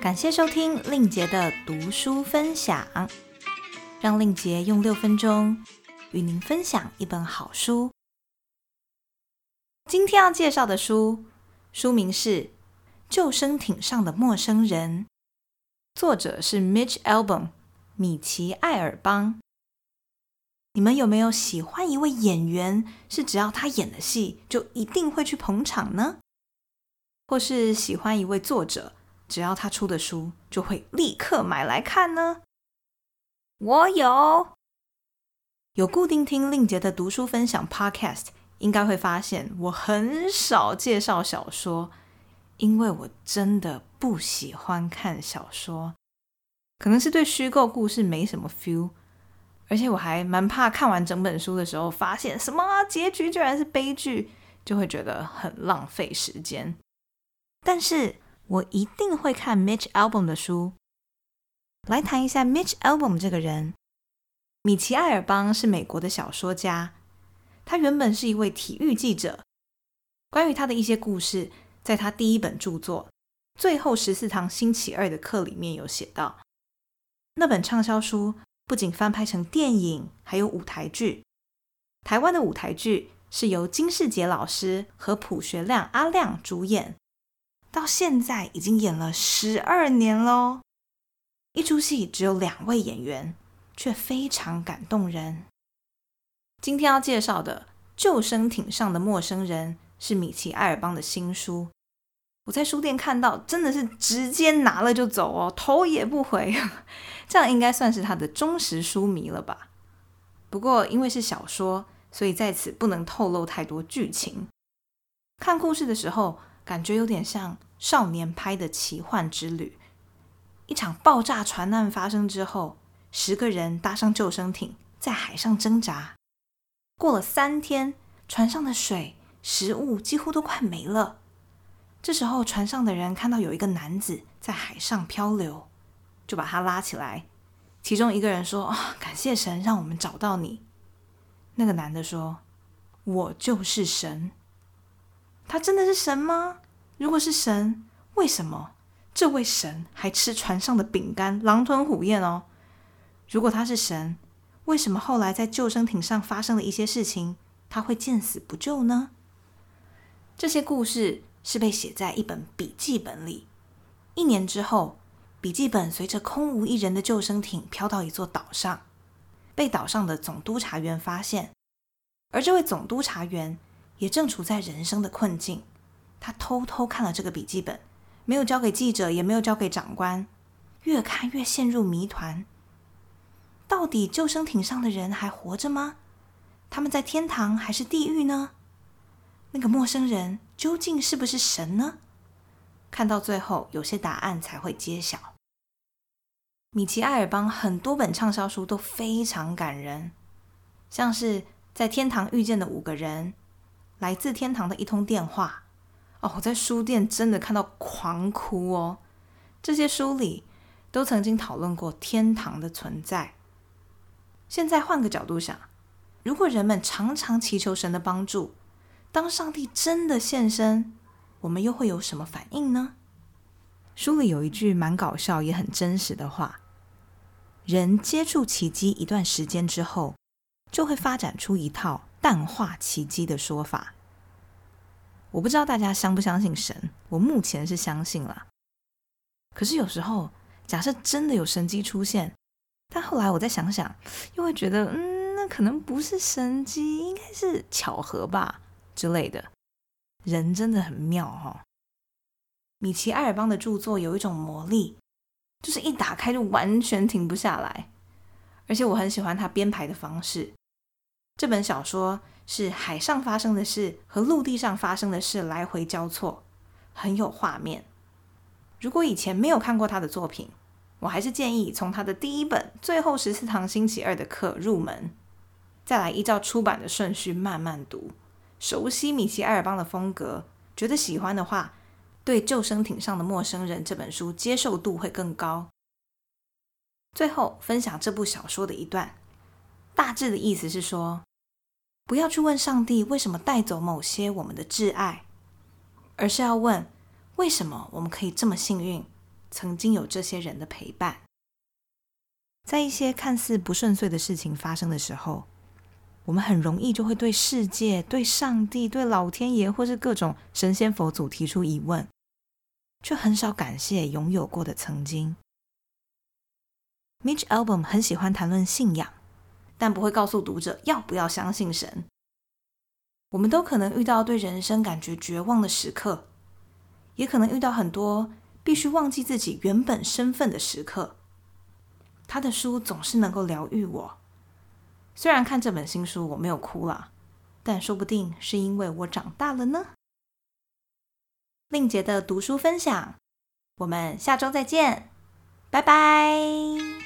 感谢收听令杰的读书分享，让令杰用六分钟与您分享一本好书。今天要介绍的书，书名是《救生艇上的陌生人》，作者是 Mitch Albom 米奇·艾尔邦。你们有没有喜欢一位演员，是只要他演的戏就一定会去捧场呢？或是喜欢一位作者，只要他出的书就会立刻买来看呢？我有，有固定听令杰的读书分享 Podcast，应该会发现我很少介绍小说，因为我真的不喜欢看小说，可能是对虚构故事没什么 feel。而且我还蛮怕看完整本书的时候，发现什么结局居然是悲剧，就会觉得很浪费时间。但是我一定会看 Mitch Albom 的书。来谈一下 Mitch Albom 这个人。米奇·艾尔邦是美国的小说家，他原本是一位体育记者。关于他的一些故事，在他第一本著作《最后十四堂星期二的课》里面有写到。那本畅销书。不仅翻拍成电影，还有舞台剧。台湾的舞台剧是由金世杰老师和朴学亮阿亮主演，到现在已经演了十二年喽。一出戏只有两位演员，却非常感动人。今天要介绍的《救生艇上的陌生人》是米奇·艾尔邦的新书。我在书店看到，真的是直接拿了就走哦，头也不回。这样应该算是他的忠实书迷了吧？不过因为是小说，所以在此不能透露太多剧情。看故事的时候，感觉有点像少年拍的奇幻之旅。一场爆炸船难发生之后，十个人搭上救生艇，在海上挣扎。过了三天，船上的水、食物几乎都快没了。这时候，船上的人看到有一个男子在海上漂流，就把他拉起来。其中一个人说：“啊，感谢神，让我们找到你。”那个男的说：“我就是神。”他真的是神吗？如果是神，为什么这位神还吃船上的饼干，狼吞虎咽哦？如果他是神，为什么后来在救生艇上发生了一些事情，他会见死不救呢？这些故事。是被写在一本笔记本里。一年之后，笔记本随着空无一人的救生艇飘到一座岛上，被岛上的总督察员发现。而这位总督察员也正处在人生的困境。他偷偷看了这个笔记本，没有交给记者，也没有交给长官。越看越陷入谜团：到底救生艇上的人还活着吗？他们在天堂还是地狱呢？那个陌生人究竟是不是神呢？看到最后，有些答案才会揭晓。米奇·艾尔邦很多本畅销书都非常感人，像是在天堂遇见的五个人、来自天堂的一通电话。哦，我在书店真的看到狂哭哦。这些书里都曾经讨论过天堂的存在。现在换个角度想，如果人们常常祈求神的帮助，当上帝真的现身，我们又会有什么反应呢？书里有一句蛮搞笑也很真实的话：人接触奇迹一段时间之后，就会发展出一套淡化奇迹的说法。我不知道大家相不相信神，我目前是相信了。可是有时候，假设真的有神迹出现，但后来我再想想，又会觉得，嗯，那可能不是神迹，应该是巧合吧。之类的，人真的很妙哈。米奇·埃尔邦的著作有一种魔力，就是一打开就完全停不下来。而且我很喜欢他编排的方式。这本小说是海上发生的事和陆地上发生的事来回交错，很有画面。如果以前没有看过他的作品，我还是建议从他的第一本《最后十四堂星期二的课》入门，再来依照出版的顺序慢慢读。熟悉米奇·埃尔邦的风格，觉得喜欢的话，对《救生艇上的陌生人》这本书接受度会更高。最后分享这部小说的一段，大致的意思是说，不要去问上帝为什么带走某些我们的挚爱，而是要问为什么我们可以这么幸运，曾经有这些人的陪伴。在一些看似不顺遂的事情发生的时候，我们很容易就会对世界、对上帝、对老天爷，或是各种神仙佛祖提出疑问，却很少感谢拥有过的曾经。Mitch Album 很喜欢谈论信仰，但不会告诉读者要不要相信神。我们都可能遇到对人生感觉绝望的时刻，也可能遇到很多必须忘记自己原本身份的时刻。他的书总是能够疗愈我。虽然看这本新书我没有哭了，但说不定是因为我长大了呢。令杰的读书分享，我们下周再见，拜拜。